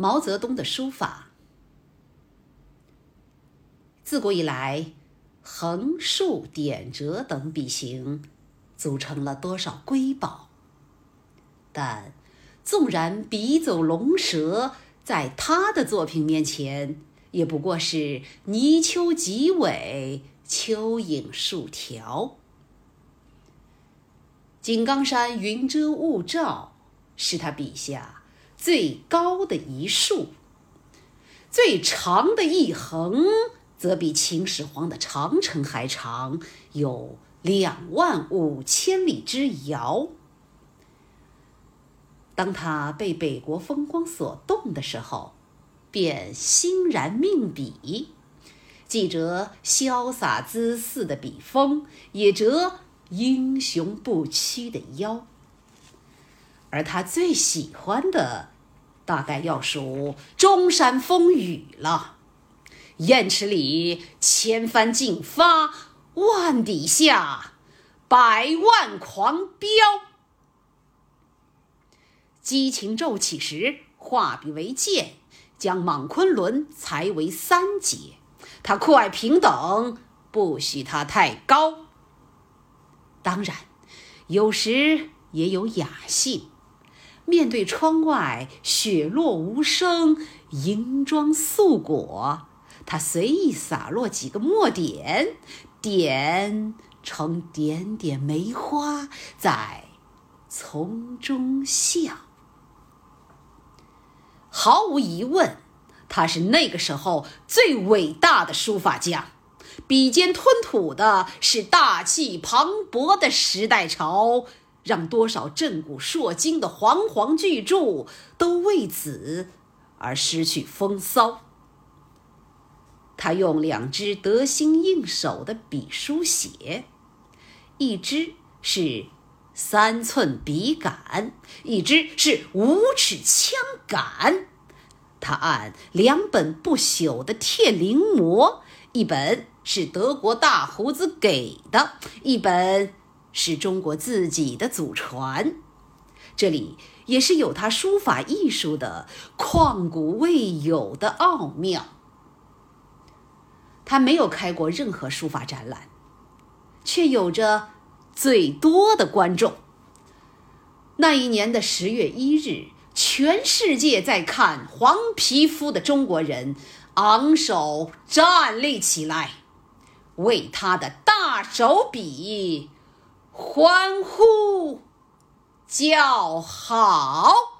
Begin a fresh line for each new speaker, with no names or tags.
毛泽东的书法，自古以来，横竖点折等笔形组成了多少瑰宝。但纵然笔走龙蛇，在他的作品面前，也不过是泥鳅几尾，蚯蚓数条。井冈山云遮雾罩，是他笔下。最高的一竖，最长的一横，则比秦始皇的长城还长，有两万五千里之遥。当他被北国风光所动的时候，便欣然命笔，既折潇洒姿肆的笔锋，也折英雄不屈的腰。而他最喜欢的，大概要数中山风雨了。雁池里千帆竞发，万底下百万狂飙。激情骤起时，画笔为剑，将莽昆仑裁为三截。他酷爱平等，不许他太高。当然，有时也有雅兴。面对窗外雪落无声，银装素裹，他随意洒落几个墨点，点成点点梅花，在丛中笑。毫无疑问，他是那个时候最伟大的书法家，笔尖吞吐的是大气磅礴的时代潮。让多少震古烁今的煌煌巨著都为此而失去风骚。他用两支得心应手的笔书写，一支是三寸笔杆，一支是五尺枪杆。他按两本不朽的帖临摹，一本是德国大胡子给的，一本。是中国自己的祖传，这里也是有他书法艺术的旷古未有的奥妙。他没有开过任何书法展览，却有着最多的观众。那一年的十月一日，全世界在看黄皮肤的中国人昂首站立起来，为他的大手笔。欢呼，叫好。